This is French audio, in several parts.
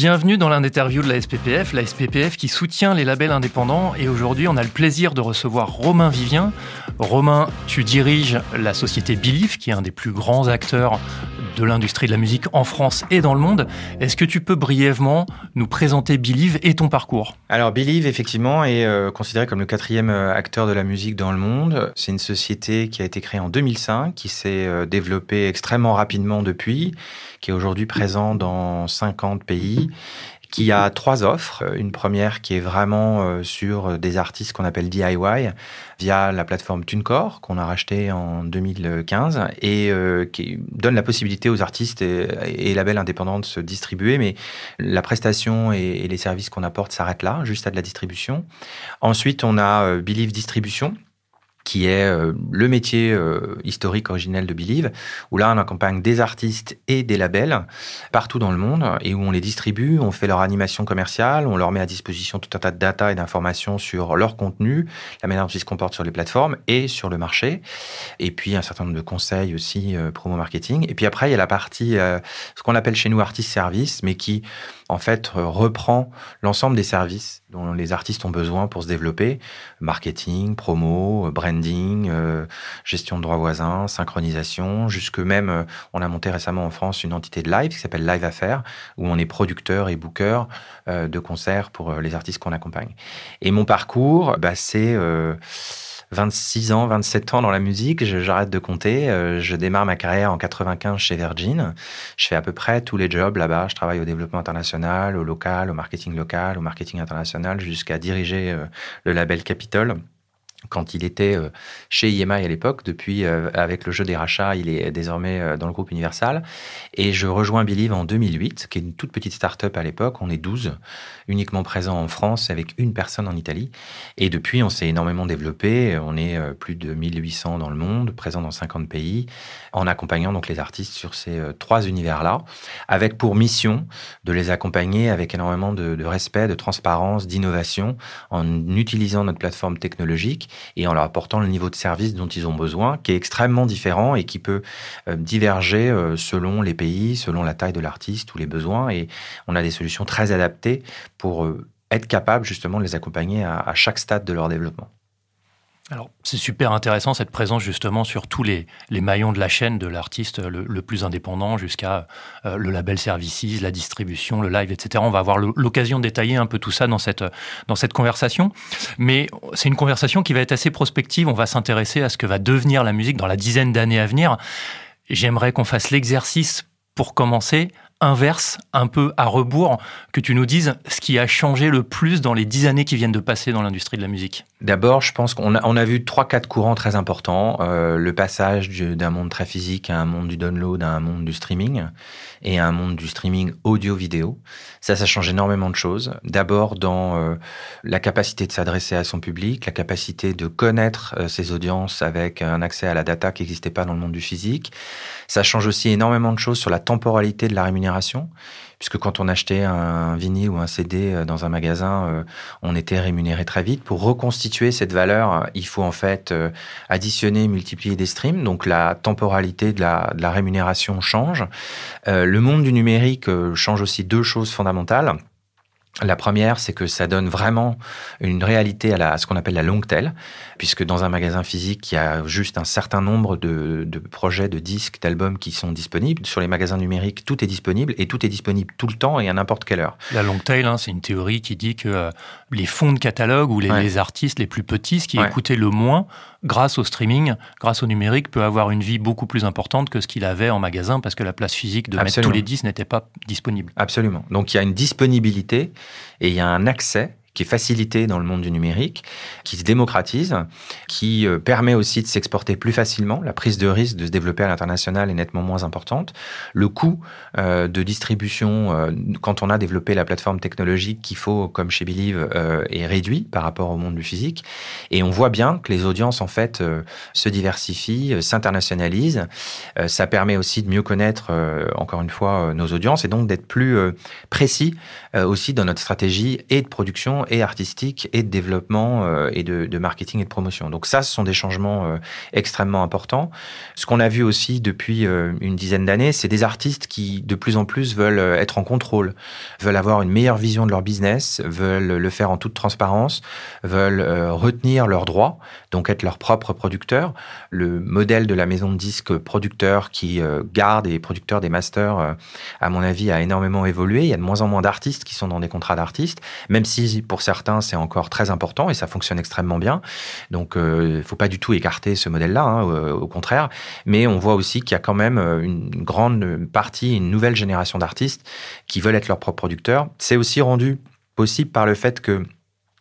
Bienvenue dans l'interview de la SPPF, la SPPF qui soutient les labels indépendants. Et aujourd'hui, on a le plaisir de recevoir Romain Vivien. Romain, tu diriges la société Believe, qui est un des plus grands acteurs de l'industrie de la musique en France et dans le monde. Est-ce que tu peux brièvement nous présenter Believe et ton parcours? Alors Believe, effectivement, est euh, considéré comme le quatrième euh, acteur de la musique dans le monde. C'est une société qui a été créée en 2005, qui s'est euh, développée extrêmement rapidement depuis, qui est aujourd'hui présent dans 50 pays qui a trois offres. Une première qui est vraiment euh, sur des artistes qu'on appelle DIY via la plateforme TuneCore qu'on a racheté en 2015 et euh, qui donne la possibilité aux artistes et, labels indépendants de se distribuer. Mais la prestation et, les services qu'on apporte s'arrêtent là, juste à de la distribution. Ensuite, on a euh, Believe Distribution qui est euh, le métier euh, historique originel de Believe, où là on accompagne des artistes et des labels partout dans le monde et où on les distribue, on fait leur animation commerciale, on leur met à disposition tout un tas de data et d'informations sur leur contenu, la manière dont ils se comportent sur les plateformes et sur le marché, et puis un certain nombre de conseils aussi euh, promo marketing. Et puis après il y a la partie ce qu'on appelle chez nous artiste service, mais qui en fait reprend l'ensemble des services dont les artistes ont besoin pour se développer, marketing, promo, brand euh, gestion de droits voisins, synchronisation, jusque même, euh, on a monté récemment en France une entité de live qui s'appelle Live Affaires, où on est producteur et booker euh, de concerts pour les artistes qu'on accompagne. Et mon parcours, bah, c'est 26 ans, 27 ans dans la musique, j'arrête de compter. je démarre ma carrière en 95 chez Virgin. Je fais à peu près tous les jobs là-bas. Je travaille au développement international, au local, au marketing local, au marketing international, jusqu'à diriger le label Capitol quand il était euh, chez IMI à l'époque. Depuis, euh, avec le jeu des rachats, il est désormais euh, dans le groupe Universal. Et je rejoins Believe en 2008, qui est une toute petite start-up à l'époque. On est 12, uniquement présents en France, avec une personne en Italie. Et depuis, on s'est énormément développé. On est plus de 1800 dans le monde, présents dans 50 pays, en accompagnant donc les artistes sur ces trois univers-là, avec pour mission de les accompagner avec énormément de respect, de transparence, d'innovation, en utilisant notre plateforme technologique et en leur apportant le niveau de service dont ils ont besoin, qui est extrêmement différent et qui peut euh, diverger euh, selon les pays, selon la taille de l'artiste ou les besoins. Et on a des solutions très adaptées pour euh, être capable justement de les accompagner à chaque stade de leur développement. Alors, c'est super intéressant cette présence justement sur tous les, maillons de la chaîne de l'artiste le, plus indépendant jusqu'à euh, le label services, la distribution, le live, etc. On va avoir l'occasion de détailler un peu tout ça dans cette, dans cette conversation. Mais c'est une conversation qui va être assez prospective. On va s'intéresser à ce que va devenir la musique dans la dizaine d'années à venir. J'aimerais qu'on fasse l'exercice pour commencer inverse, un peu à rebours, que tu nous dises ce qui a changé le plus dans les dix années qui viennent de passer dans l'industrie de la musique D'abord, je pense qu'on a, vu trois, quatre courants très importants. Euh, le passage d'un monde très physique à un monde du download, à un monde du streaming, et à un monde du streaming audio-vidéo. Ça, ça change énormément de choses. D'abord dans euh, la capacité de s'adresser à son public, la capacité de connaître euh, ses audiences avec un accès à la data qui n'existait pas dans le monde du physique. Ça change aussi énormément de choses sur la temporalité de la rémunération puisque quand on achetait un vinyle ou un CD euh, dans un magasin, euh, on était rémunéré très vite. Pour reconstituer cette valeur, il faut en fait euh, additionner, multiplier des streams, donc la temporalité de la, de la rémunération change. Le monde du numérique change aussi deux choses fondamentales. La première, c'est que ça donne vraiment une réalité à, la, ce qu'on appelle la longue tail, puisque dans un magasin physique, il y a juste un certain nombre de, de projets, de disques, d'albums qui sont disponibles. Sur les magasins numériques, tout est disponible et tout est disponible tout le temps et à n'importe quelle heure. La long tail, hein, c'est une théorie qui dit que euh, les fonds de catalogue ou les, les, artistes les plus petits, ce qui écoutaient le moins, grâce au streaming, grâce au numérique, peut avoir une vie beaucoup plus importante que ce qu'il avait en magasin parce que la place physique de mettre tous les disques n'était pas disponible. Absolument. Donc il y a une disponibilité et il y a un accès qui est facilité dans le monde du numérique, qui se démocratise, qui euh, permet aussi de s'exporter plus facilement. La prise de risque de se développer à l'international est nettement moins importante. Le coût euh, de distribution, euh, quand on a développé la plateforme technologique qu'il faut, comme chez Believe, est réduit par rapport au monde du physique. Et on voit bien que les audiences, en fait, se diversifient, s'internationalisent. ça permet aussi de mieux connaître, encore une fois, nos audiences et donc d'être plus précis aussi dans notre stratégie et de production et artistique et de développement euh, et de, marketing et de promotion. Donc ça, ce sont des changements euh, extrêmement importants. Ce qu'on a vu aussi depuis euh, une dizaine d'années, c'est des artistes qui de plus en plus veulent être en contrôle, veulent avoir une meilleure vision de leur business, veulent le faire en toute transparence, veulent retenir leurs droits, donc être leur propre producteur. Le modèle de la maison de disques producteur qui garde et producteur des masters, à mon avis, a énormément évolué. Il y a de moins en moins d'artistes qui sont dans des contrats d'artistes, même si pour certains c'est encore très important et ça fonctionne extrêmement bien. Donc il euh, ne faut pas du tout écarter ce modèle-là, hein, au, contraire. Mais on voit aussi qu'il y a quand même euh, une grande partie, une nouvelle génération d'artistes qui veulent être leurs propres producteurs. C'est aussi rendu possible par le fait que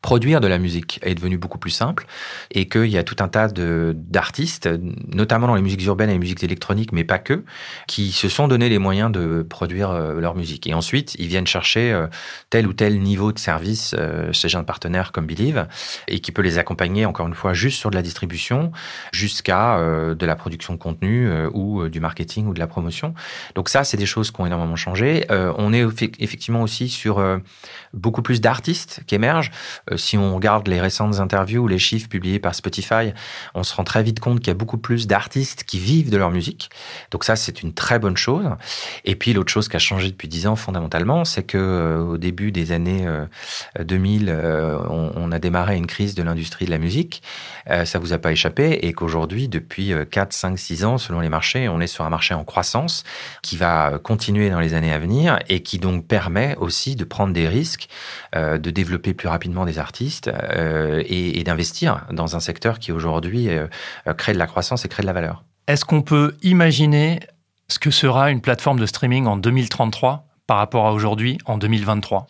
produire de la musique est devenu beaucoup plus simple et qu'il y a tout un tas d'artistes, notamment dans les musiques urbaines et les musiques électroniques, mais pas que, qui se sont donné les moyens de produire euh, leur musique. Et ensuite, ils viennent chercher euh, tel ou tel niveau de service euh, chez un partenaire comme Believe et qui peut les accompagner, encore une fois, juste sur de la distribution jusqu'à de la production de contenu ou du marketing ou de la promotion. Donc ça, c'est des choses qui ont énormément changé. on est effectivement aussi sur beaucoup plus d'artistes qui émergent. Euh, si on regarde les récentes interviews ou les chiffres publiés par Spotify, on se rend très vite compte qu'il y a beaucoup plus d'artistes qui vivent de leur musique. Donc ça, c'est une très bonne chose. Et puis l'autre chose qui a changé depuis dix ans fondamentalement, c'est que euh, au début des années 2000, euh, on, a démarré une crise de l'industrie de la musique. ça vous a pas échappé et qu'aujourd'hui, depuis 4, 5, 6 ans, selon les marchés, on est sur un marché en croissance qui va continuer dans les années à venir et qui donc permet aussi de prendre des risques, de développer plus rapidement des artistes euh, et, d'investir dans un secteur qui aujourd'hui euh, crée de la croissance et crée de la valeur. Est-ce qu'on peut imaginer ce que sera une plateforme de streaming en 2033 par rapport à aujourd'hui en 2023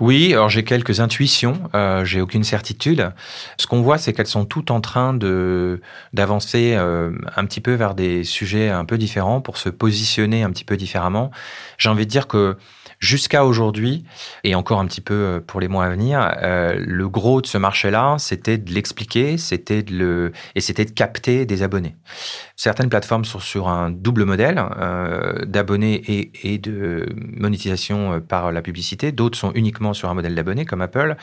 Oui, alors j'ai quelques intuitions, euh, j'ai aucune certitude. Ce qu'on voit, c'est qu'elles sont toutes en train de d'avancer euh, un petit peu vers des sujets un peu différents pour se positionner un petit peu différemment. J'ai envie de dire que Jusqu'à aujourd'hui, et encore un petit peu euh, pour les mois à venir, euh, le gros de ce marché-là, c'était de l'expliquer, c'était de le et c'était de capter des abonnés. Certaines plateformes sont sur un double modèle euh, d'abonnés et, et, de monétisation par la publicité. D'autres sont uniquement sur un modèle d'abonnés, comme Apple.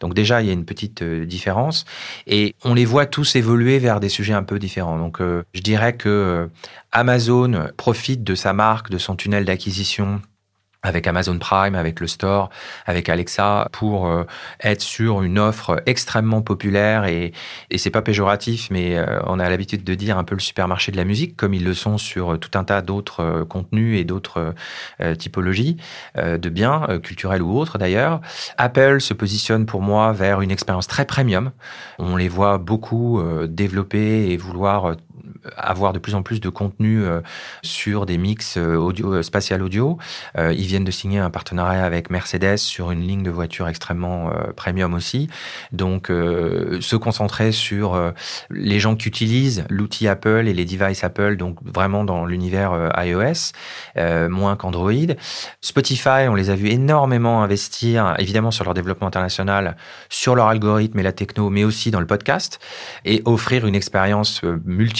Donc déjà, il y a une petite différence, et on les voit tous évoluer vers des sujets un peu différents. Donc je dirais que Amazon profite de sa marque, de son tunnel d'acquisition avec Amazon Prime, avec le store, avec Alexa, pour euh, être sur une offre extrêmement populaire et, et c'est pas péjoratif, mais euh, on a l'habitude de dire un peu le supermarché de la musique, comme ils le sont sur tout un tas d'autres euh, contenus et d'autres typologies de biens, culturels ou autres d'ailleurs. Apple se positionne pour moi vers une expérience très premium. On les voit beaucoup développer et vouloir avoir de plus en plus de contenu euh, sur des mix euh, euh, spatial audio. Ils viennent de signer un partenariat avec Mercedes sur une ligne de voitures extrêmement premium aussi. Donc, se concentrer sur les gens qui utilisent l'outil Apple et les devices Apple, donc vraiment dans l'univers iOS, moins qu'Android. Spotify, on les a vus énormément investir, évidemment sur leur développement international, sur leur algorithme et la techno, mais aussi dans le podcast, et offrir une expérience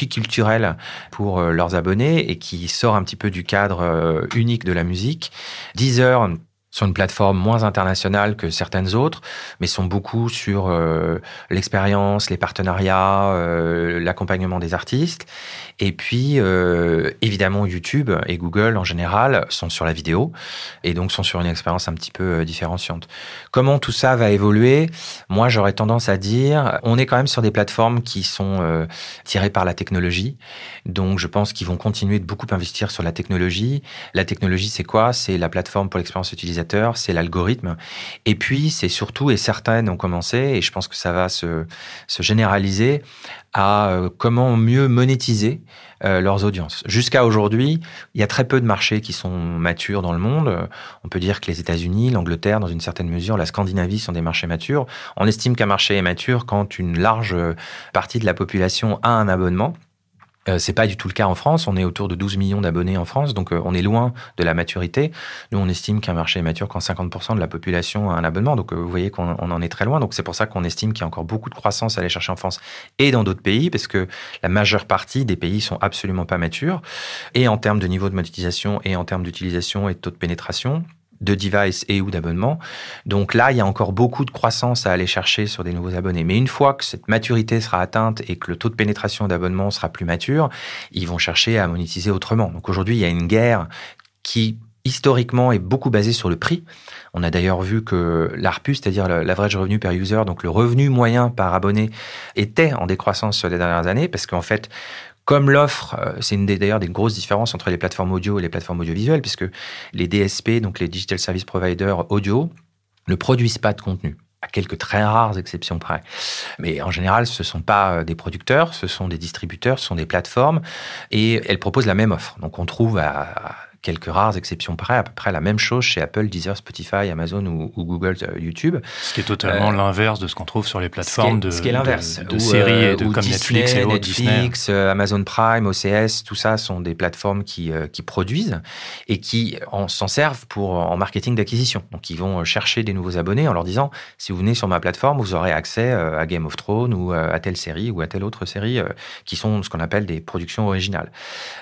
multiculturelle pour euh, leurs abonnés et qui sort un petit peu du cadre euh, unique de la musique. Deezer sur une plateforme moins internationale que certaines autres, mais sont beaucoup sur euh, l'expérience, les partenariats, l'accompagnement des artistes. Et puis, euh, évidemment, YouTube et Google en général sont sur la vidéo et donc sont sur une expérience un petit peu euh, différenciante. Comment tout ça va évoluer? Moi, j'aurais tendance à dire, on est quand même sur des plateformes qui sont euh, tirées par la technologie. Donc, je pense qu'ils vont continuer de beaucoup investir sur la technologie. La technologie, c'est quoi? C'est la plateforme pour l'expérience utilisateur, c'est l'algorithme. Et puis, c'est surtout, et certaines ont commencé, et je pense que ça va se, se généraliser, à euh, comment mieux monétiser euh, leurs audiences. Jusqu'à aujourd'hui, il y a très peu de marchés qui sont matures dans le monde. On peut dire que les États-Unis, l'Angleterre, dans une certaine mesure, la Scandinavie sont des marchés matures. On estime qu'un marché est mature quand une large partie de la population a un abonnement. Euh, c'est pas du tout le cas en France. On est autour de 12 millions d'abonnés en France, donc euh, on est loin de la maturité. Nous, on estime qu'un marché est mature quand 50% de la population a un abonnement. Donc, euh, vous voyez qu'on en est très loin. Donc, c'est pour ça qu'on estime qu'il y a encore beaucoup de croissance à aller chercher en France et dans d'autres pays, parce que la majeure partie des pays sont absolument pas matures, et en termes de niveau de monétisation, et en termes d'utilisation et de taux de pénétration. De device et ou d'abonnement. Donc là, il y a encore beaucoup de croissance à aller chercher sur des nouveaux abonnés. Mais une fois que cette maturité sera atteinte et que le taux de pénétration d'abonnement sera plus mature, ils vont chercher à monétiser autrement. Donc aujourd'hui, il y a une guerre qui historiquement est beaucoup basée sur le prix. On a d'ailleurs vu que l'ARPU, c'est-à-dire l'average revenu per user, donc le revenu moyen par abonné, était en décroissance sur les dernières années parce qu'en fait, comme l'offre, euh, c'est une d'ailleurs des grosses différences entre les plateformes audio et les plateformes audiovisuelles, puisque les DSP, donc les Digital Service Providers audio, ne produisent pas de contenu à quelques très rares exceptions près. Mais en général, ce ne sont pas euh, des producteurs, ce sont des distributeurs, ce sont des plateformes, et elles proposent la même offre. Donc on trouve à quelques rares exceptions près, à peu près la même chose chez Apple, Deezer, Spotify, Amazon ou, Google, euh, YouTube. Ce qui est totalement euh, l'inverse de ce qu'on trouve sur les plateformes de, ce qui est l'inverse. de, séries et de, comme Netflix et Netflix, euh, Amazon Prime, OCS, tout ça sont des plateformes qui, qui produisent et qui s'en servent pour en marketing d'acquisition. Donc ils vont chercher des nouveaux abonnés en leur disant si vous venez sur ma plateforme, vous aurez accès à Game of Thrones ou à telle série ou à telle autre série qui sont ce qu'on appelle des productions originales.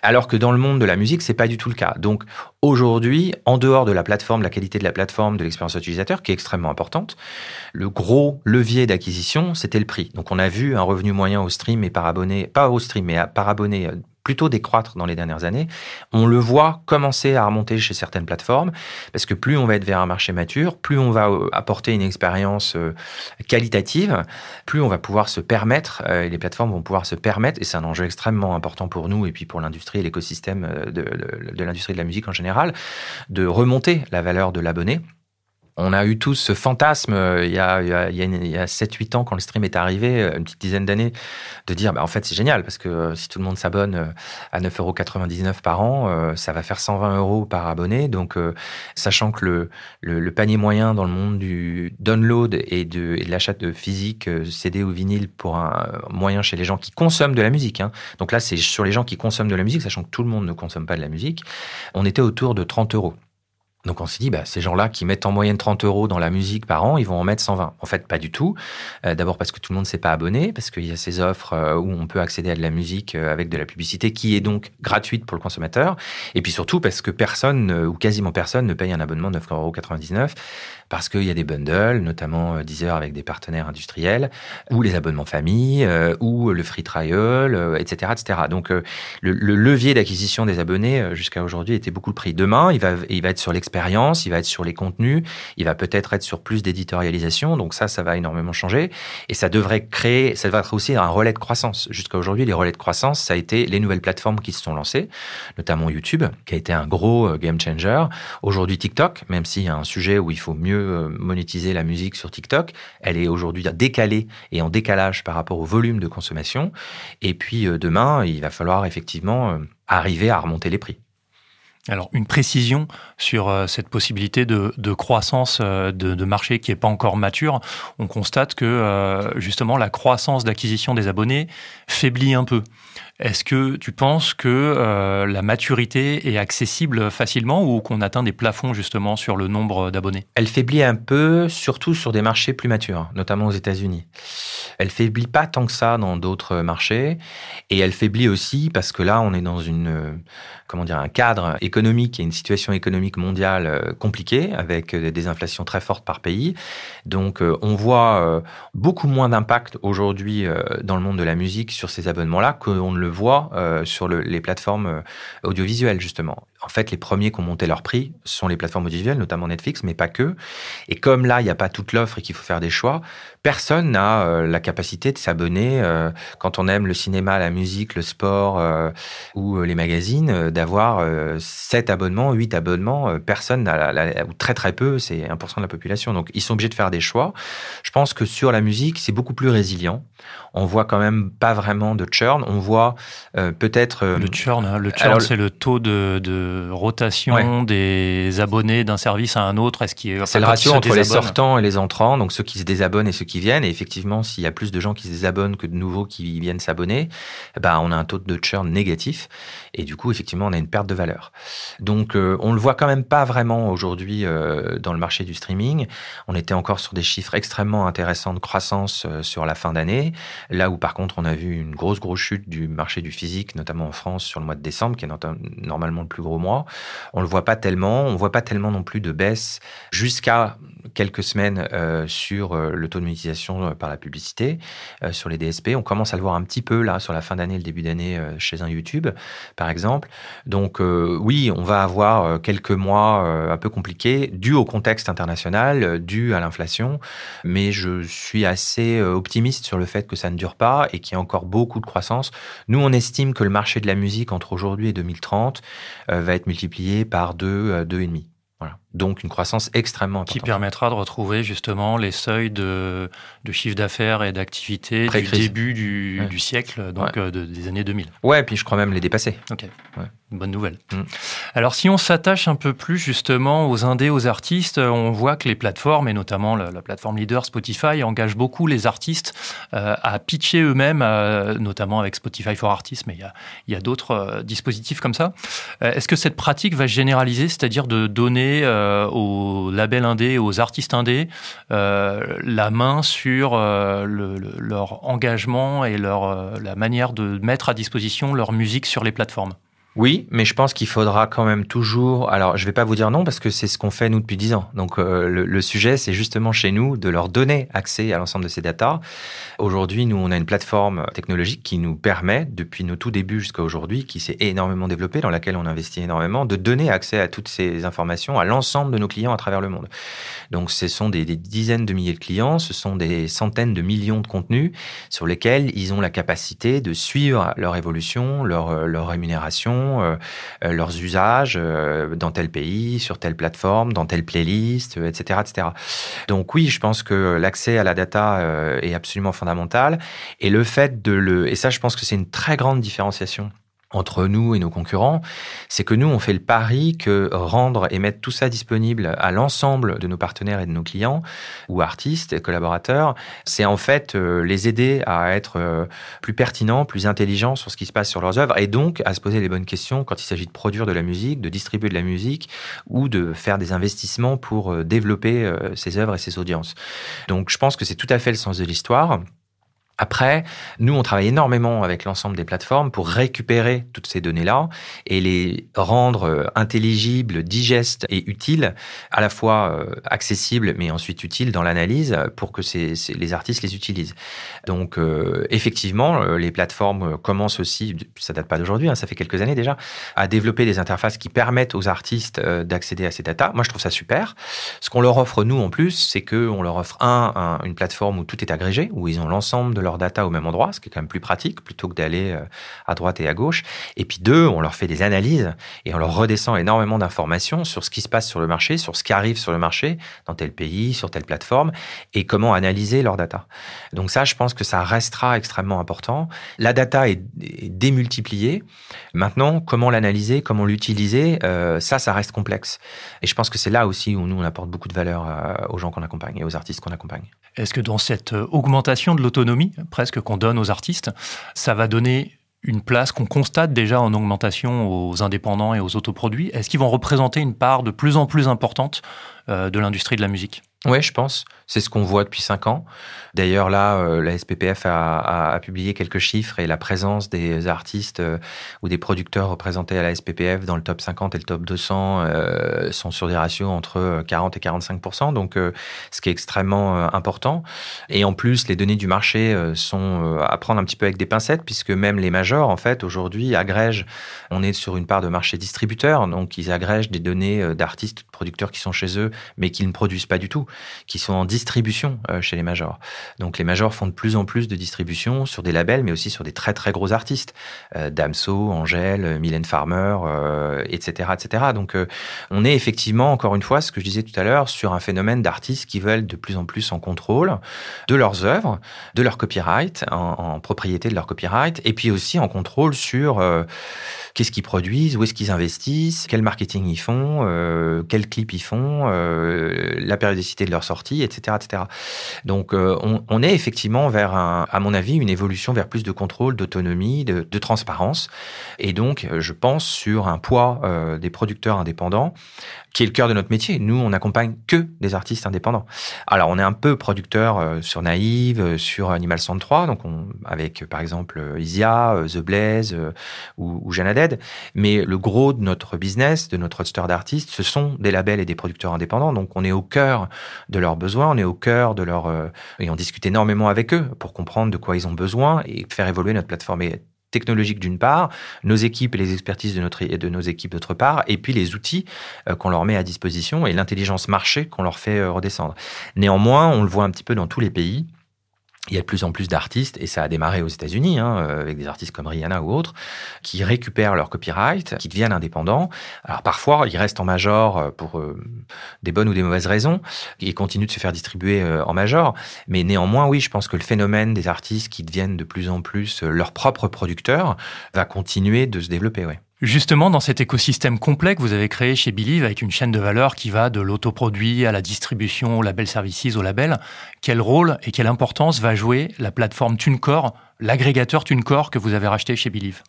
Alors que dans le monde de la musique, c'est pas du tout le cas. Donc donc aujourd'hui, en dehors de la plateforme, la qualité de la plateforme, de l'expérience utilisateur, qui est extrêmement importante, le gros levier d'acquisition, c'était le prix. Donc on a vu un revenu moyen au stream et par abonné, pas au stream, mais par abonné euh, plutôt décroître dans les dernières années. On le voit commencer à remonter chez certaines plateformes, parce que plus on va être vers un marché mature, plus on va euh, apporter une expérience euh, qualitative, plus on va pouvoir se permettre, euh, et les plateformes vont pouvoir se permettre, et c'est un enjeu extrêmement important pour nous et puis pour l'industrie et l'écosystème de, de l'industrie de la musique en général, de remonter la valeur de l'abonné on a eu tous ce fantasme euh, il y a, il y a, 7-8 ans quand le stream est arrivé, euh, une petite dizaine d'années, de dire bah, en fait c'est génial parce que euh, si tout le monde s'abonne à 9,99€ par an, ça va faire 120 euros par abonné. Donc sachant que le, panier moyen dans le monde du download et de, et de l'achat de physique, CD ou vinyle pour un moyen chez les gens qui consomment de la musique. Hein. Donc là c'est sur les gens qui consomment de la musique, sachant que tout le monde ne consomme pas de la musique, on était autour de 30 euros. Donc on s'est dit, bah, ces gens-là qui mettent en moyenne 30 euros dans la musique par an, ils vont en mettre 120. En fait, pas du tout. Euh, d'abord parce que tout le monde ne s'est pas abonné, parce qu'il y a ces offres euh, où on peut accéder à de la musique euh, avec de la publicité qui est donc gratuite pour le consommateur. Et puis surtout parce que personne, ou quasiment personne, ne paye un abonnement de 9,99 euros parce qu'il y a des bundles, notamment Deezer avec des partenaires industriels, ou les abonnements famille, ou le free trial, etc., etc. Donc le, le levier d'acquisition des abonnés jusqu'à aujourd'hui était beaucoup le prix. Demain, il va, il va être sur l'expérience il va être sur les contenus, il va peut-être être sur plus d'éditorialisation. Donc ça, ça va énormément changer. Et ça devrait créer, ça devrait être aussi un relais de croissance. Jusqu'à aujourd'hui, les relais de croissance, ça a été les nouvelles plateformes qui se sont lancées, notamment YouTube, qui a été un gros euh, game changer. Aujourd'hui, TikTok, même s'il y a un sujet où il faut mieux euh, monétiser la musique sur TikTok, elle est aujourd'hui décalée et en décalage par rapport au volume de consommation. Et puis euh, demain, il va falloir effectivement arriver à remonter les prix. Alors, une précision sur euh, cette possibilité de, croissance euh, de, marché qui n'est pas encore mature. On constate que euh, justement la croissance d'acquisition des abonnés faiblit un peu. Est-ce que tu penses que la maturité est accessible facilement ou qu'on atteint des plafonds justement sur le nombre d'abonnés? Elle faiblit un peu, surtout sur des marchés plus matures, notamment aux États-Unis. Elle faiblit pas tant que ça dans d'autres marchés et elle faiblit aussi parce que là, on est dans une comment dire, un cadre économique et une situation économique mondiale euh, compliquée avec euh, des inflations très fortes par pays. Donc, euh, on voit beaucoup moins d'impact aujourd'hui dans le monde de la musique sur ces abonnements-là qu'on ne le voit sur les plateformes audiovisuelles, justement. En fait, les premiers qui ont monté leur prix sont les plateformes audiovisuelles, notamment Netflix, mais pas que. Et comme là, il n'y a pas toute l'offre et qu'il faut faire des choix, personne n'a la capacité de s'abonner quand on aime le cinéma, la musique, le sport ou les magazines, d'avoir 7 euh, abonnements, 8 abonnements. Euh, personne n'a, ou très très peu, c'est 1% de la population. Donc ils sont obligés de faire des choix. Je pense que sur la musique, c'est beaucoup plus résilient. On voit quand même pas vraiment de churn. On voit euh, peut-être... le churn, hein. le churn c'est le taux de, rotation des abonnés d'un service à un autre? Est-ce qu'il c'est le ratio entre les sortants et les entrants, donc ceux qui se désabonnent et ceux qui viennent. Et effectivement, s'il y a plus de gens qui se désabonnent que de nouveaux qui viennent s'abonner, bah, on a un taux de churn négatif. Et du coup, effectivement, on a une perte de valeur. Donc, euh, on le voit quand même pas vraiment aujourd'hui euh, dans le marché du streaming. On était encore sur des chiffres extrêmement intéressants de croissance euh, sur la fin d'année. Là où, par contre, on a vu une grosse, grosse chute du marché du physique, notamment en France, sur le mois de décembre, qui est normalement le plus gros mois. On le voit pas tellement. On voit pas tellement non plus de baisse jusqu'à quelques semaines euh, sur euh, le taux de monétisation euh, par la publicité, sur les DSP. On commence à le voir un petit peu là sur la fin d'année, le début d'année chez un YouTube, par exemple. Donc oui, on va avoir quelques mois un peu compliqués, dû au contexte international, dû à l'inflation, mais je suis assez optimiste sur le fait que ça ne dure pas et qu'il y a encore beaucoup de croissance. Nous, on estime que le marché de la musique entre aujourd'hui et 2030 va être multiplié par deux, deux et demi. Donc une croissance extrêmement importante. Qui permettra de retrouver justement les seuils de, de chiffre d'affaires et d'activité du début du, siècle, donc euh, des années 2000. Ouais, et puis je crois même les dépasser. Ok, bonne nouvelle. Mm. Alors si on s'attache un peu plus justement aux indés, aux artistes, on voit que les plateformes, et notamment la, plateforme leader Spotify, engagent beaucoup les artistes euh, à pitcher eux-mêmes, euh, notamment avec Spotify for Artists, mais il y a, y a d'autres dispositifs comme ça. Est-ce que cette pratique va se généraliser, c'est-à-dire de donner euh, aux labels indés, aux artistes indés, euh, la main sur euh, leur engagement et leur, la manière de mettre à disposition leur musique sur les plateformes. Oui, mais je pense qu'il faudra quand même toujours. Alors, je vais pas vous dire non parce que c'est ce qu'on fait nous depuis dix ans. Donc, euh, le, sujet, c'est justement chez nous de leur donner accès à l'ensemble de ces datas. Aujourd'hui, nous, on a une plateforme technologique qui nous permet, depuis nos tout débuts jusqu'à aujourd'hui, qui s'est énormément développée, dans laquelle on investit énormément, de donner accès à toutes ces informations à l'ensemble de nos clients à travers le monde. Donc, ce sont des, dizaines de milliers de clients, ce sont des centaines de millions de contenus sur lesquels ils ont la capacité de suivre leur évolution, leur rémunération euh, euh, leurs usages euh, dans tel pays, sur telle plateforme, dans telle playlist, etc., etc. Donc oui, je pense que l'accès à la data est absolument fondamental et le fait de le et ça, je pense que c'est une très grande différenciation entre nous et nos concurrents, c'est que nous, on fait le pari que rendre et mettre tout ça disponible à l'ensemble de nos partenaires et de nos clients, ou artistes et collaborateurs, c'est en fait euh, les aider à être euh, plus pertinents, plus intelligents sur ce qui se passe sur leurs œuvres, et donc à se poser les bonnes questions quand il s'agit de produire de la musique, de distribuer de la musique, ou de faire des investissements pour euh, développer ces œuvres et ces audiences. Donc je pense que c'est tout à fait le sens de l'histoire. Après, nous, on travaille énormément avec l'ensemble des plateformes pour récupérer toutes ces données-là et les rendre euh, intelligibles, digestes et utiles, à la fois euh, accessibles mais ensuite utiles dans l'analyse pour que les artistes les utilisent. Donc, euh, effectivement, les plateformes commencent aussi, ça date pas d'aujourd'hui, hein, ça fait quelques années déjà, à développer des interfaces qui permettent aux artistes d'accéder à ces datas. Moi, je trouve ça super. Ce qu'on leur offre, nous, en plus, c'est qu'on leur offre, un, une plateforme où tout est agrégé, où ils ont l'ensemble de leur data au même endroit, ce qui est quand même plus pratique plutôt que d'aller euh, à droite et à gauche. Et puis deux, on leur fait des analyses et on leur redescend énormément d'informations sur ce qui se passe sur le marché, sur ce qui arrive sur le marché, dans tel pays, sur telle plateforme, et comment analyser leur data. Donc ça, je pense que ça restera extrêmement important. La data est, démultipliée. Maintenant, comment l'analyser, comment l'utiliser, euh, ça, ça reste complexe. Et je pense que c'est là aussi où nous, on apporte beaucoup de valeur euh, aux gens qu'on accompagne et aux artistes qu'on accompagne. Est-ce que dans cette augmentation de l'autonomie, presque qu'on donne aux artistes, ça va donner une place qu'on constate déjà en augmentation aux indépendants et aux autoproduits. Est-ce qu'ils vont représenter une part de plus en plus importante euh, de l'industrie de la musique? Oui, je pense. C'est ce qu'on voit depuis cinq ans. D'ailleurs, là, euh, la SPPF a, publié quelques chiffres et la présence des artistes euh, ou des producteurs représentés à la SPPF dans le top 50 et le top 200 euh, sont sur des ratios entre 40 et 45 donc ce qui est extrêmement important. Et en plus, les données du marché sont à prendre un petit peu avec des pincettes, puisque même les majors, en fait, aujourd'hui, agrègent. On est sur une part de marché distributeur, donc ils agrègent des données d'artistes, de producteurs qui sont chez eux, mais qui ne produisent pas du tout qui sont en distribution euh, chez les majors. Donc les majors font de plus en plus de distribution sur des labels, mais aussi sur des très très gros artistes, euh, Damso, Angèle, euh, Mylène Farmer, etc., etc. Donc on est effectivement, encore une fois, ce que je disais tout à l'heure, sur un phénomène d'artistes qui veulent de plus en plus en contrôle de leurs œuvres, de leur copyright, en, en propriété de leur copyright, et puis aussi en contrôle sur qu'est-ce qu'ils produisent, où est-ce qu'ils investissent, quel marketing ils font, quels clips ils font, la périodicité de leur sortie, etc. etc. Donc on, est effectivement vers, à mon avis, une évolution vers plus de contrôle, d'autonomie, de, transparence. Et donc, je pense sur un poids des producteurs indépendants qui est le cœur de notre métier. Nous, on n'accompagne que des artistes indépendants. Alors, on est un peu producteur euh, sur Naïve, euh, sur Animal 103, donc on, avec par exemple Isia, euh, The Blaze ou, ou Mais le gros de notre business, de notre roster d'artistes, ce sont des labels et des producteurs indépendants. Donc, on est au cœur de leurs besoins, on est au cœur de leur et on discute énormément avec eux pour comprendre de quoi ils ont besoin et faire évoluer notre plateforme. Technologique d'une part, nos équipes et les expertises de, notre, de nos équipes d'autre part, et puis les outils euh, qu'on leur met à disposition et l'intelligence marché qu'on leur fait euh, redescendre. Néanmoins, on le voit un petit peu dans tous les pays, il y a de plus en plus d'artistes, et ça a démarré aux États-Unis, hein, euh, avec des artistes comme Rihanna ou autres, qui récupèrent leur copyright, qui deviennent indépendants. Alors parfois, ils restent en major euh, pour euh, des bonnes ou des mauvaises raisons, et continuent de se faire distribuer en major. Mais néanmoins, oui, je pense que le phénomène des artistes qui deviennent de plus en plus leurs propres producteurs va continuer de se développer. Justement, dans cet écosystème complet que vous avez créé chez Believe, avec une chaîne de valeur qui va de l'autoproduit à la distribution, au label services, au label, quel rôle et quelle importance va jouer la plateforme TuneCore, l'agrégateur TuneCore que vous avez racheté chez Believe?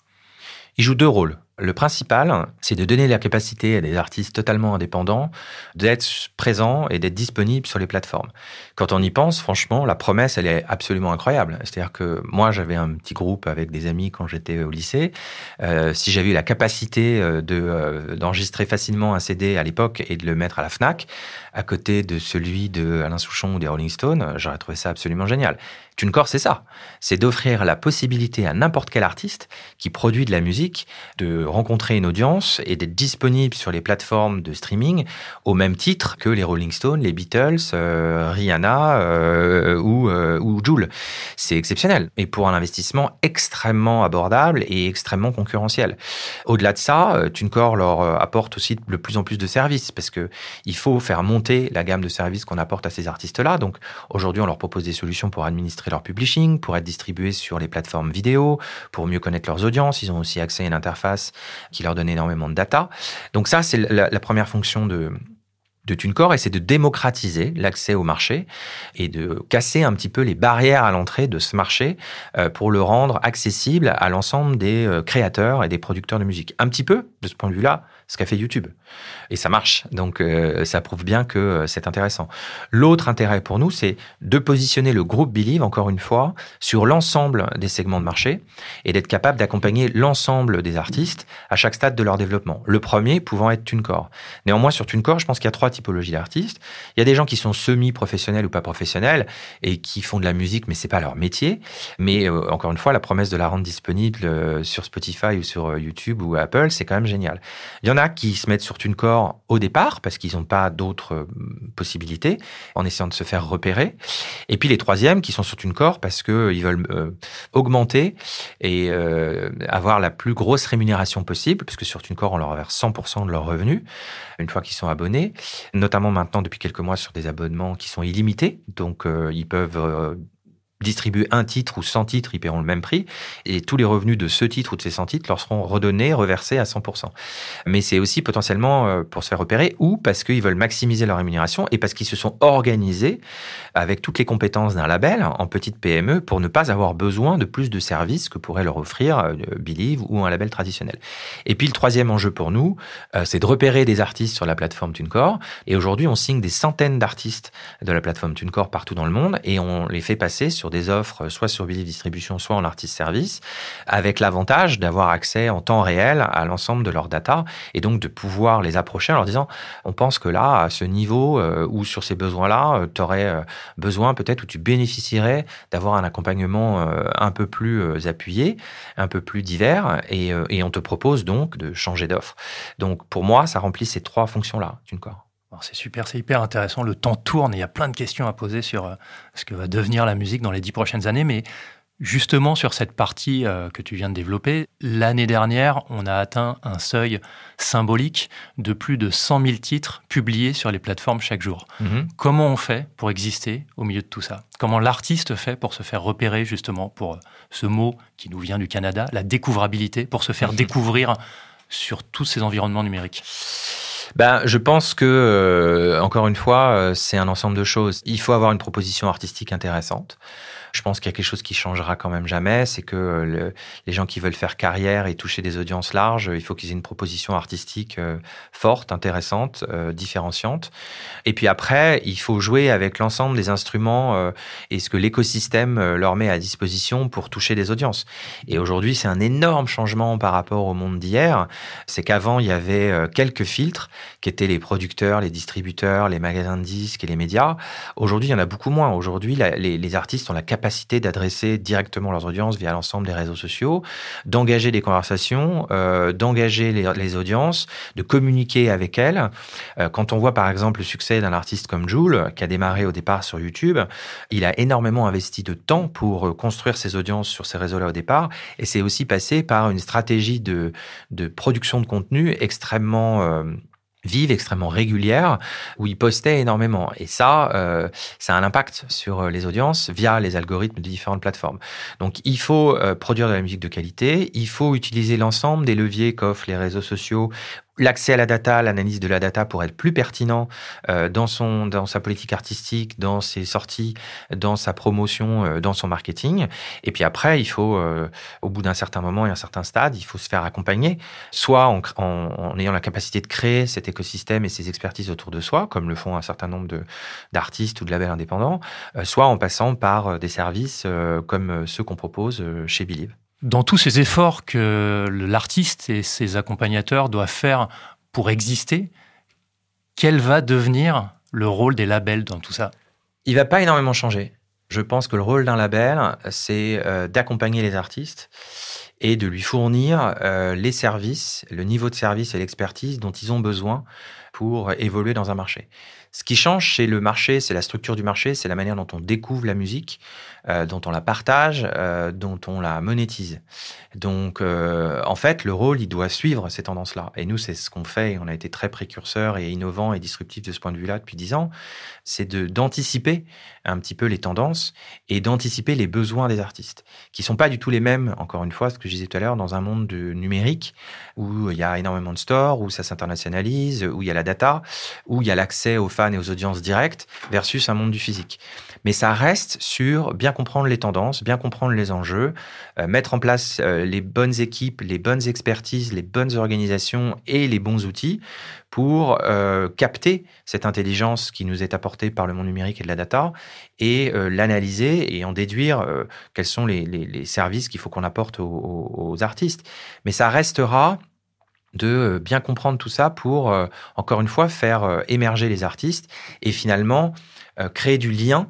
Il joue deux rôles. Le principal, c'est de donner la capacité à des artistes totalement indépendants d'être présents et d'être disponibles sur les plateformes. Quand on y pense, franchement, la promesse, elle est absolument incroyable. C'est-à-dire que moi, j'avais un petit groupe avec des amis quand j'étais au lycée. Euh, si j'avais eu la capacité euh, de euh, d'enregistrer facilement un CD à l'époque et de le mettre à la Fnac, à côté de celui de Souchon ou des Rolling Stones, j'aurais trouvé ça absolument génial. TuneCore, c'est ça. C'est d'offrir la possibilité à n'importe quel artiste qui produit de la musique de rencontrer une audience et d'être disponible sur les plateformes de streaming au même titre que les Rolling Stones, les Beatles, euh, Rihanna euh, ou, euh, ou Joule. C'est exceptionnel et pour un investissement extrêmement abordable et extrêmement concurrentiel. Au-delà de ça, TuneCore leur apporte aussi de plus en plus de services parce que il faut faire monter la gamme de services qu'on apporte à ces artistes-là. Donc aujourd'hui, on leur propose des solutions pour administrer leur publishing, pour être distribués sur les plateformes vidéo, pour mieux connaître leurs audiences. Ils ont aussi accès à une interface qui leur donne énormément de data. Donc ça, c'est la, première fonction de, de TuneCore et c'est de démocratiser l'accès au marché et de casser un petit peu les barrières à l'entrée de ce marché euh, pour le rendre accessible à l'ensemble des euh, créateurs et des producteurs de musique. Un petit peu, de ce point de vue-là, ce qu'a fait YouTube. Et ça marche. Donc, euh, ça prouve bien que euh, c'est intéressant. L'autre intérêt pour nous, c'est de positionner le groupe Believe, encore une fois, sur l'ensemble des segments de marché et d'être capable d'accompagner l'ensemble des artistes à chaque stade de leur développement. Le premier pouvant être TuneCore. Néanmoins, sur TuneCore, je pense qu'il y a trois typologies d'artistes. Il y a des gens qui sont semi-professionnels ou pas professionnels et qui font de la musique, mais c'est pas leur métier. Mais euh, encore une fois, la promesse de la rendre disponible sur Spotify ou sur YouTube ou Apple, c'est quand même génial. Il y en qui se mettent sur TuneCore au départ parce qu'ils n'ont pas d'autres euh, possibilités en essayant de se faire repérer. Et puis les troisièmes qui sont sur TuneCore parce qu'ils veulent euh, augmenter et euh, avoir la plus grosse rémunération possible parce que sur TuneCore, on leur reverse 100% de leurs revenus une fois qu'ils sont abonnés, notamment maintenant depuis quelques mois sur des abonnements qui sont illimités. Donc ils peuvent distribuer un titre ou 100 titres, ils paieront le même prix. Et tous les revenus de ce titre ou de ces 100 titres leur seront redonnés, reversés à 100%. Mais c'est aussi potentiellement euh, pour se faire repérer ou parce qu'ils veulent maximiser leur rémunération et parce qu'ils se sont organisés avec toutes les compétences d'un label en petite PME pour ne pas avoir besoin de plus de services que pourrait leur offrir euh, Believe ou un label traditionnel. Et puis le troisième enjeu pour nous, euh, c'est de repérer des artistes sur la plateforme TuneCore. Et aujourd'hui, on signe des centaines d'artistes de la plateforme TuneCore partout dans le monde et on les fait passer sur des offres, soit sur Believe Distribution, soit en artist service, avec l'avantage d'avoir accès en temps réel à l'ensemble de leurs data et donc de pouvoir les approcher en leur disant, on pense que là, à ce niveau euh, ou sur ces besoins-là, euh, tu aurais euh, besoin peut-être où tu bénéficierais d'avoir un accompagnement un peu plus appuyé, un peu plus divers et, on te propose donc de changer d'offre. Donc pour moi, ça remplit ces trois fonctions-là. C'est super, c'est hyper intéressant. Le temps tourne et il y a plein de questions à poser sur euh, ce que va devenir la musique dans les dix prochaines années. Mais justement, sur cette partie euh, que tu viens de développer, l'année dernière, on a atteint un seuil symbolique de plus de 100 000 titres publiés sur les plateformes chaque jour. Mhm. Comment on fait pour exister au milieu de tout ça? Comment l'artiste fait pour se faire repérer justement pour euh, ce mot qui nous vient du Canada, la découvrabilité, pour se faire découvrir sur tous ces environnements numériques? Ben, Je pense que, euh, encore une fois, euh, c'est un ensemble de choses. Il faut avoir une proposition artistique intéressante. Je pense qu'il y a quelque chose qui changera quand même jamais, c'est que euh, les gens qui veulent faire carrière et toucher des audiences larges, il faut qu'ils aient une proposition artistique euh, forte, intéressante, euh, différenciante. Et puis après, il faut jouer avec l'ensemble des instruments et ce que l'écosystème leur met à disposition pour toucher des audiences. Et aujourd'hui, c'est un énorme changement par rapport au monde d'hier. C'est qu'avant, il y avait quelques filtres qui étaient les producteurs, les distributeurs, les magasins de disques et les médias. Aujourd'hui, il y en a beaucoup moins. Aujourd'hui, les artistes ont la capacité capacité d'adresser directement leurs audiences via l'ensemble des réseaux sociaux, d'engager des conversations, euh, d'engager les, audiences, de communiquer avec elles. Euh, quand on voit par exemple le succès d'un artiste comme Jules, qui a démarré au départ sur YouTube, il a énormément investi de temps pour euh, construire ses audiences sur ces réseaux-là au départ, et c'est aussi passé par une stratégie de, de production de contenu extrêmement vive, extrêmement régulière, où il postait énormément. Et ça, euh, ça a un impact sur euh, les audiences via les algorithmes de différentes plateformes. Donc il faut euh, produire de la musique de qualité, il faut utiliser l'ensemble des leviers qu'offrent les réseaux sociaux l'accès à la data, l'analyse de la data pour être plus pertinent euh, dans son dans sa politique artistique, dans ses sorties, dans sa promotion, euh, dans son marketing. Et puis après, il faut, euh, au bout d'un certain moment et un certain stade, il faut se faire accompagner, soit en, en, ayant la capacité de créer cet écosystème et ses expertises autour de soi, comme le font un certain nombre d'artistes ou de labels indépendants, soit en passant par des services comme ceux qu'on propose chez Believe. Dans tous ces efforts que l'artiste et ses accompagnateurs doivent faire pour exister, quel va devenir le rôle des labels dans tout ça? Il va pas énormément changer. Je pense que le rôle d'un label, c'est euh, d'accompagner les artistes et de lui fournir euh, les services, le niveau de service et l'expertise dont ils ont besoin pour évoluer dans un marché. Ce qui change chez le marché, c'est la structure du marché, c'est la manière dont on découvre la musique, euh, dont on la partage, euh, dont on la monétise. Donc, euh, en fait, le rôle, il doit suivre ces tendances-là. Et nous, c'est ce qu'on fait. on a été très précurseurs et innovants et disruptifs de ce point de vue-là depuis dix ans. C'est de d'anticiper un petit peu les tendances et d'anticiper les besoins des artistes, qui sont pas du tout les mêmes. Encore une fois, ce que je disais tout à l'heure, dans un monde de numérique où il y a énormément de stores, où ça s'internationalise, où il y a la data, où il y a l'accès aux fans et aux audiences directes versus un monde du physique. Mais ça reste sur bien comprendre les tendances, bien comprendre les enjeux, euh, mettre en place euh, les bonnes équipes, les bonnes expertises, les bonnes organisations et les bons outils pour euh, capter cette intelligence qui nous est apportée par le monde numérique et de la data et l'analyser et en déduire quels sont les, services qu'il faut qu'on apporte aux artistes. Mais ça restera de euh, bien comprendre tout ça pour, euh, encore une fois, faire euh, émerger les artistes et finalement créer du lien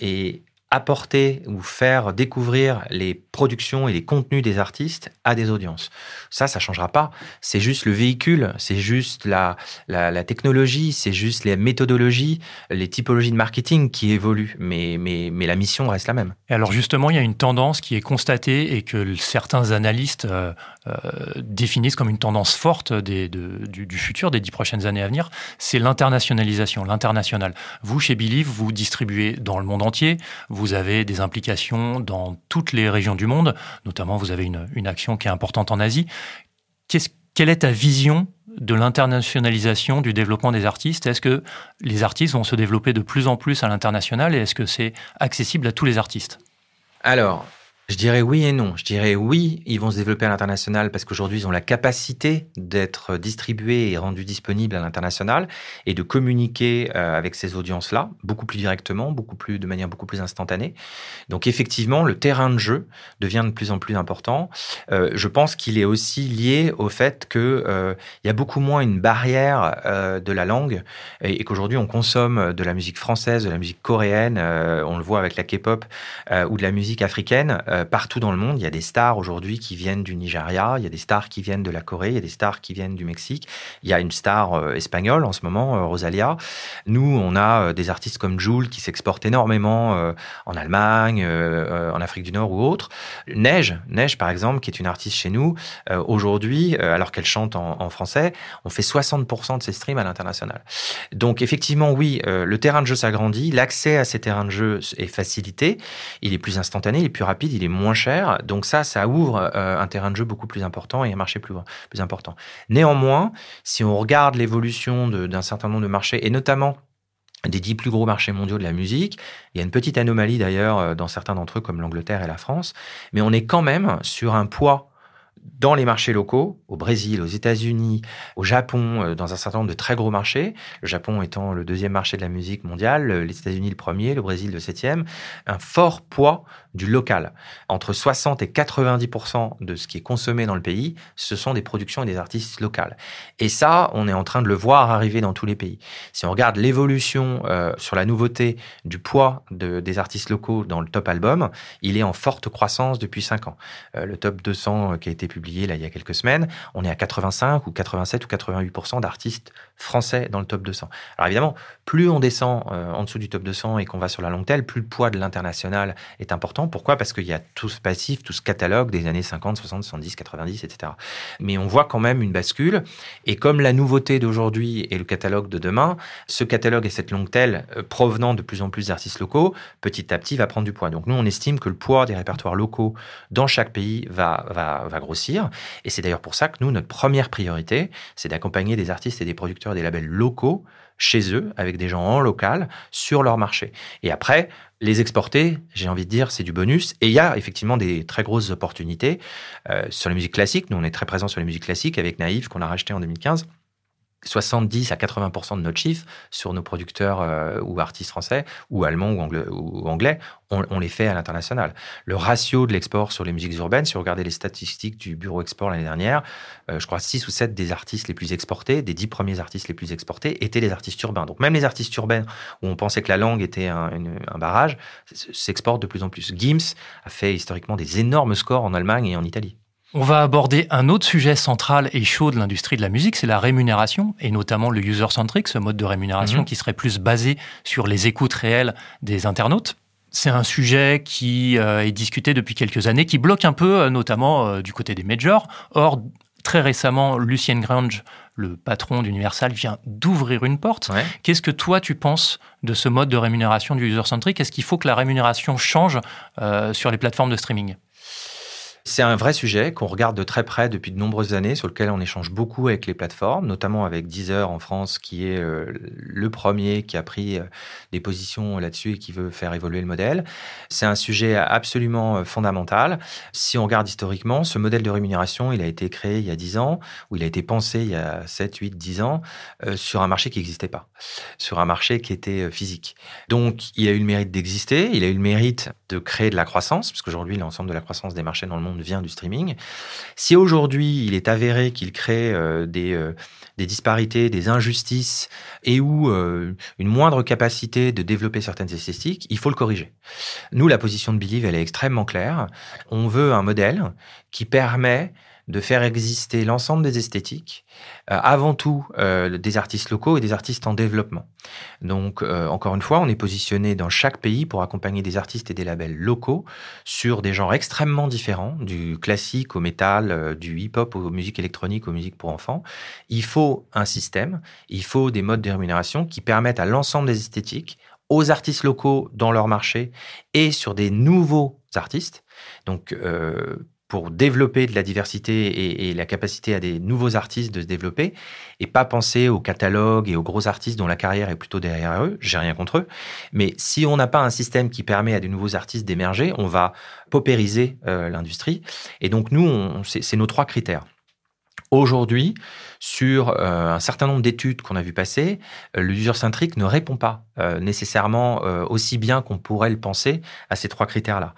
et apporter ou faire découvrir les productions et les contenus des artistes à des audiences. Ça, ça changera pas. C'est juste le véhicule, c'est juste la, la, technologie, c'est juste les méthodologies, les typologies de marketing qui évoluent, mais, mais, mais la mission reste la même. Et alors justement, il y a une tendance qui est constatée et que certains analystes euh, définissent comme une tendance forte du, futur, des dix prochaines années à venir, c'est l'internationalisation, l'international. Vous, chez Believe, vous distribuez dans le monde entier, vous avez des implications dans toutes les régions du monde, notamment vous avez une, une action qui est importante en Asie. quelle est ta vision de l'internationalisation du développement des artistes? Est-ce que les artistes vont se développer de plus en plus à l'international et est-ce que c'est accessible à tous les artistes? Alors, je dirais oui et non. Je dirais oui, ils vont se développer à l'international parce qu'aujourd'hui, ils ont la capacité d'être distribués et rendus disponibles à l'international et de communiquer euh, avec ces audiences-là beaucoup plus directement, beaucoup plus de manière beaucoup plus instantanée. Donc effectivement, le terrain de jeu devient de plus en plus important. Euh, je pense qu'il est aussi lié au fait que euh, y a beaucoup moins une barrière euh, de la langue et, qu'aujourd'hui on consomme de la musique française, de la musique coréenne, on le voit avec la K-pop ou de la musique africaine euh, partout dans le monde. Il y a des stars aujourd'hui qui viennent du Nigeria, il y a des stars qui viennent de la Corée, il y a des stars qui viennent du Mexique. Il y a une star euh, espagnole en ce moment, euh, Rosalia. Nous, on a des artistes comme Jules qui s'exportent énormément en Allemagne, en Afrique du Nord ou autre. Neige, Neige par exemple, qui est une artiste chez nous, aujourd'hui, alors qu'elle chante en, français, on fait 60% de ses streams à l'international. Donc effectivement, oui, le terrain de jeu s'agrandit, l'accès à ces terrains de jeu est facilité, il est plus instantané, il est plus rapide, il moins cher. Donc ça, ça ouvre euh, un terrain de jeu beaucoup plus important et un marché plus, plus important. Néanmoins, si on regarde l'évolution d'un certain nombre de marchés, et notamment des dix plus gros marchés mondiaux de la musique. Il y a une petite anomalie d'ailleurs euh, dans certains d'entre eux comme l'Angleterre et la France, mais on est quand même sur un poids dans les marchés locaux, au Brésil, aux États-Unis, au Japon, euh, dans un certain nombre de très gros marchés, le Japon étant le deuxième marché de la musique mondiale, les États-Unis le premier, le Brésil le septième, un fort poids du local. Entre 60 et 90% de ce qui est consommé dans le pays, ce sont des productions et des artistes locales. Et ça, on est en train de le voir arriver dans tous les pays. Si on regarde l'évolution euh, sur la nouveauté du poids de, des artistes locaux dans le top album, il est en forte croissance depuis 5 ans. Euh, le top 200 qui a été publié là il y a quelques semaines, on est à 85 ou 87 ou 88% d'artistes français dans le top 200. Alors évidemment, plus on descend euh, en dessous du top 200 et qu'on va sur la longue telle, plus le poids de l'international est important. Pourquoi? Parce qu'il y a tout ce passif, tout ce catalogue des années 50, 60, 70, 90, etc. Mais on voit quand même une bascule. Et comme la nouveauté d'aujourd'hui est le catalogue de demain, ce catalogue et cette longue telle euh, provenant de plus en plus d'artistes locaux, petit à petit va prendre du poids. Donc nous, on estime que le poids des répertoires locaux dans chaque pays va, va, va grossir. Et c'est d'ailleurs pour ça que nous, notre première priorité, c'est d'accompagner des artistes et des producteurs et des labels locaux chez eux, avec des gens en local, sur leur marché. Et après, les exporter, j'ai envie de dire, c'est du bonus. Et il y a effectivement des très grosses opportunités euh, sur la musique classique. Nous, on est très présents sur la musique classique avec Naïf, qu'on a racheté en 2015. 70 à 80% de notre chiffre sur nos producteurs euh, ou artistes français ou allemands ou anglais, on, les fait à l'international. Le ratio de l'export sur les musiques urbaines, si vous regardez les statistiques du bureau export l'année dernière, euh, je crois 6 ou 7 des artistes les plus exportés, des 10 premiers artistes les plus exportés, étaient les artistes urbains. Donc même les artistes urbains où on pensait que la langue était un, un barrage, s'exportent de plus en plus. Gims a fait historiquement des énormes scores en Allemagne et en Italie. On va aborder un autre sujet central et chaud de l'industrie de la musique, c'est la rémunération, et notamment le user-centric, ce mode de rémunération mhm. qui serait plus basé sur les écoutes réelles des internautes. C'est un sujet qui euh, est discuté depuis quelques années, qui bloque un peu, euh, notamment euh, du côté des majors. Or, très récemment, Lucien Grange, le patron d'Universal, vient d'ouvrir une porte. Qu'est-ce que toi, tu penses de ce mode de rémunération du user-centric? Est-ce qu'il faut que la rémunération change sur les plateformes de streaming? C'est un vrai sujet qu'on regarde de très près depuis de nombreuses années, sur lequel on échange beaucoup avec les plateformes, notamment avec Deezer en France, qui est euh, le premier qui a pris euh, des positions là-dessus et qui veut faire évoluer le modèle. C'est un sujet absolument euh, fondamental. Si on regarde historiquement, ce modèle de rémunération, il a été créé il y a 10 ans, ou il a été pensé il y a 7, 8, 10 ans, sur un marché qui n'existait pas, sur un marché qui était physique. Donc, il a eu le mérite d'exister, il a eu le mérite de créer de la croissance, parce qu'aujourd'hui, l'ensemble de la croissance des marchés dans le monde vient du streaming. Si aujourd'hui il est avéré qu'il crée euh, des, euh, des, disparités, des injustices et ou euh, une moindre capacité de développer certaines esthétiques, il faut le corriger. Nous, la position de Believe, elle est extrêmement claire. On veut un modèle qui permet de faire exister l'ensemble des esthétiques, euh, avant tout euh, des artistes locaux et des artistes en développement. Donc, euh, encore une fois, on est positionné dans chaque pays pour accompagner des artistes et des labels locaux sur des genres extrêmement différents, du classique au métal, du hip-hop aux musiques électroniques, aux musiques pour enfants. Il faut un système, il faut des modes de rémunération qui permettent à l'ensemble des esthétiques, aux artistes locaux dans leur marché et sur des nouveaux artistes. Donc, pour développer de la diversité et, la capacité à des nouveaux artistes de se développer et pas penser aux catalogues et aux gros artistes dont la carrière est plutôt derrière eux. J'ai rien contre eux. Mais si on n'a pas un système qui permet à des nouveaux artistes d'émerger, on va paupériser euh, l'industrie. Et donc, nous, c'est nos trois critères. Aujourd'hui, sur euh, un certain nombre d'études qu'on a vu passer, euh, le user-centric ne répond pas euh, nécessairement aussi bien qu'on pourrait le penser à ces trois critères-là.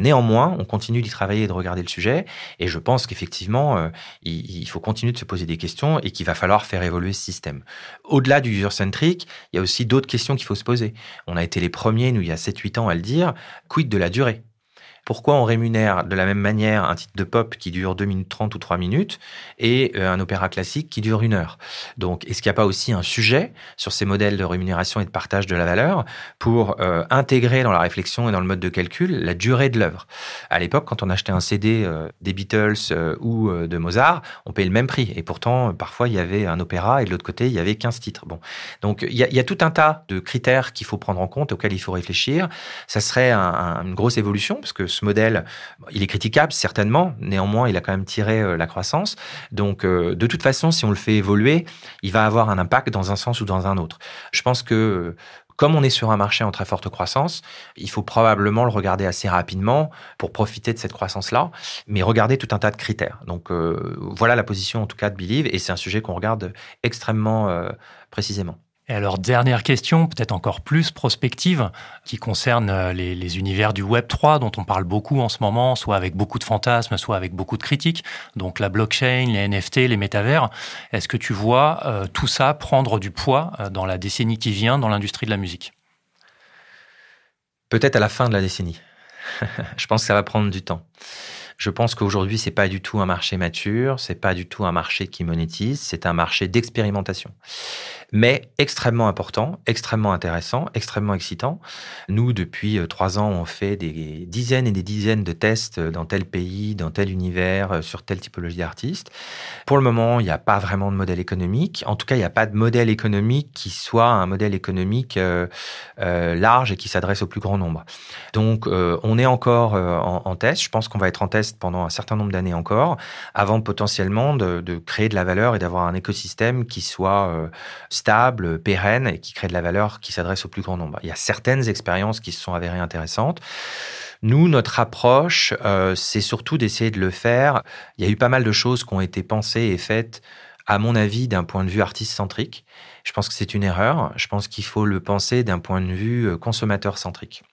néanmoins, on continue d'y travailler et de regarder le sujet, et je pense qu'effectivement, il, faut continuer de se poser des questions et qu'il va falloir faire évoluer ce système. Au-delà du user-centric, il y a aussi d'autres questions qu'il faut se poser. On a été les premiers, nous, il y a 7-8 ans, à le dire, quid de la durée? Pourquoi on rémunère de la même manière un titre de pop qui dure 2 minutes 30 ou 3 minutes et euh, un opéra classique qui dure une heure? Donc, est-ce qu'il n'y a pas aussi un sujet sur ces modèles de rémunération et de partage de la valeur pour euh, intégrer dans la réflexion et dans le mode de calcul la durée de l'œuvre? À l'époque, quand on achetait un CD euh, des Beatles ou de Mozart, on payait le même prix. Et pourtant, parfois, il y avait un opéra et de l'autre côté, il y avait 15 titres. Bon. Donc, il y, a, tout un tas de critères qu'il faut prendre en compte, auxquels il faut réfléchir. Ça serait un, une grosse évolution parce que ce modèle, il est critiquable certainement, néanmoins il a quand même tiré la croissance. Donc de toute façon, si on le fait évoluer, il va avoir un impact dans un sens ou dans un autre. Je pense que comme on est sur un marché en très forte croissance, il faut probablement le regarder assez rapidement pour profiter de cette croissance-là, mais regarder tout un tas de critères. Donc euh, voilà la position en tout cas de Believe, et c'est un sujet qu'on regarde extrêmement euh, précisément. Et alors, dernière question, peut-être encore plus prospective, qui concerne euh, les, univers du Web 3 dont on parle beaucoup en ce moment, soit avec beaucoup de fantasmes, soit avec beaucoup de critiques. Donc la blockchain, les NFT, les métavers. Est-ce que tu vois euh, tout ça prendre du poids euh, dans la décennie qui vient dans l'industrie de la musique? Peut-être à la fin de la décennie. Je pense que ça va prendre du temps. Je pense qu'aujourd'hui, c'est pas du tout un marché mature, c'est pas du tout un marché qui monétise, c'est un marché d'expérimentation mais extrêmement important, extrêmement intéressant, extrêmement excitant. Nous, depuis euh, trois ans, on fait des dizaines et des dizaines de tests dans tel pays, dans tel univers, euh, sur telle typologie d'artistes. Pour le moment, il n'y a pas vraiment de modèle économique. En tout cas, il n'y a pas de modèle économique qui soit un modèle économique euh, large et qui s'adresse au plus grand nombre. Donc, on est encore en, test. Je pense qu'on va être en test pendant un certain nombre d'années encore, avant potentiellement de, créer de la valeur et d'avoir un écosystème qui soit stable, pérenne et qui crée de la valeur qui s'adresse au plus grand nombre. Il y a certaines expériences qui se sont avérées intéressantes. Nous, notre approche, euh, c'est surtout d'essayer de le faire. Il y a eu pas mal de choses qui ont été pensées et faites, à mon avis, d'un point de vue artiste-centrique. Je pense que c'est une erreur. Je pense qu'il faut le penser d'un point de vue euh, consommateur-centrique.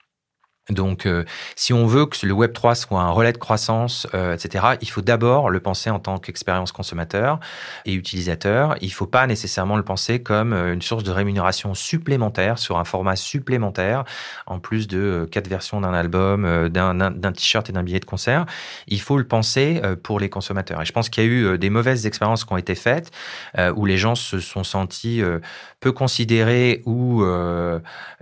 Donc, euh, si on veut que le Web 3 soit un relais de croissance, euh, etc., il faut d'abord le penser en tant qu'expérience consommateur et utilisateur. Il ne faut pas nécessairement le penser comme euh, une source de rémunération supplémentaire sur un format supplémentaire, en plus de quatre versions d'un album, d'un t-shirt et d'un billet de concert. Il faut le penser pour les consommateurs. Et je pense qu'il y a eu des mauvaises expériences qui ont été faites où les gens se sont sentis peu considérés ou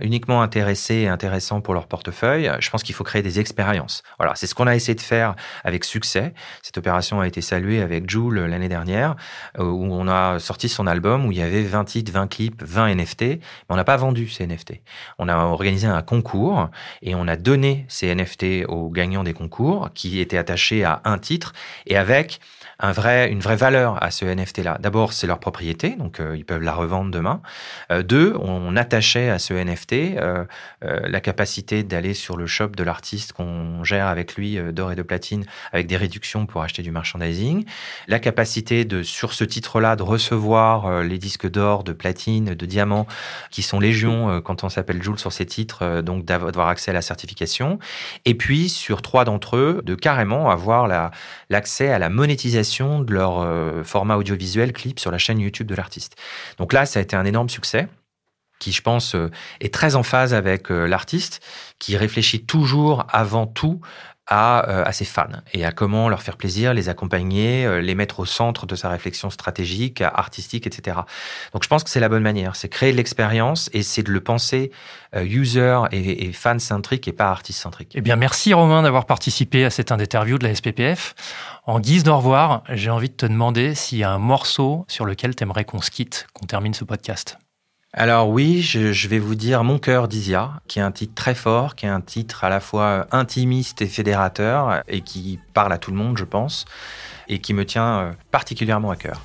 uniquement intéressés et intéressants pour leur portefeuille je pense qu'il faut créer des expériences. Voilà, c'est ce qu'on a essayé de faire avec succès. Cette opération a été saluée avec Joule l'année dernière, euh, où on a sorti son album où il y avait 20 titres, 20 clips, 20 NFT, mais on n'a pas vendu ces NFT. On a organisé un concours et on a donné ces NFT aux gagnants des concours qui étaient attachés à un titre et avec une vraie valeur à ce NFT-là. D'abord, c'est leur propriété, donc euh, ils peuvent la revendre demain. Euh, deux, on attachait à ce NFT euh, la capacité d'aller sur le shop de l'artiste qu'on gère avec lui d'or et de platine avec des réductions pour acheter du merchandising. La capacité de, sur ce titre-là, de recevoir les disques d'or, de platine, de diamant qui sont légion quand on s'appelle Joule sur ces titres, donc d'avoir accès à la certification. Et puis, sur trois d'entre eux, de carrément avoir l'accès à la monétisation de leur euh, format audiovisuel clip sur la chaîne YouTube de l'artiste. Donc là, ça a été un énorme succès qui, je pense, euh, est très en phase avec euh, l'artiste, qui réfléchit toujours avant tout à, à, ses fans et à comment leur faire plaisir, les accompagner, les mettre au centre de sa réflexion stratégique, artistique, etc. Donc je pense que c'est la bonne manière, c'est créer de l'expérience et c'est de le penser user et, et fan-centrique et pas artiste-centrique. Eh bien merci Romain d'avoir participé à cette interview de la SPPF. En guise d'au revoir, j'ai envie de te demander s'il y a un morceau sur lequel tu aimerais qu'on se quitte, qu'on termine ce podcast. Alors oui, je, vais vous dire Mon cœur d'Isia, qui est un titre très fort, qui est un titre à la fois intimiste et fédérateur, et qui parle à tout le monde, je pense, et qui me tient euh, particulièrement à cœur.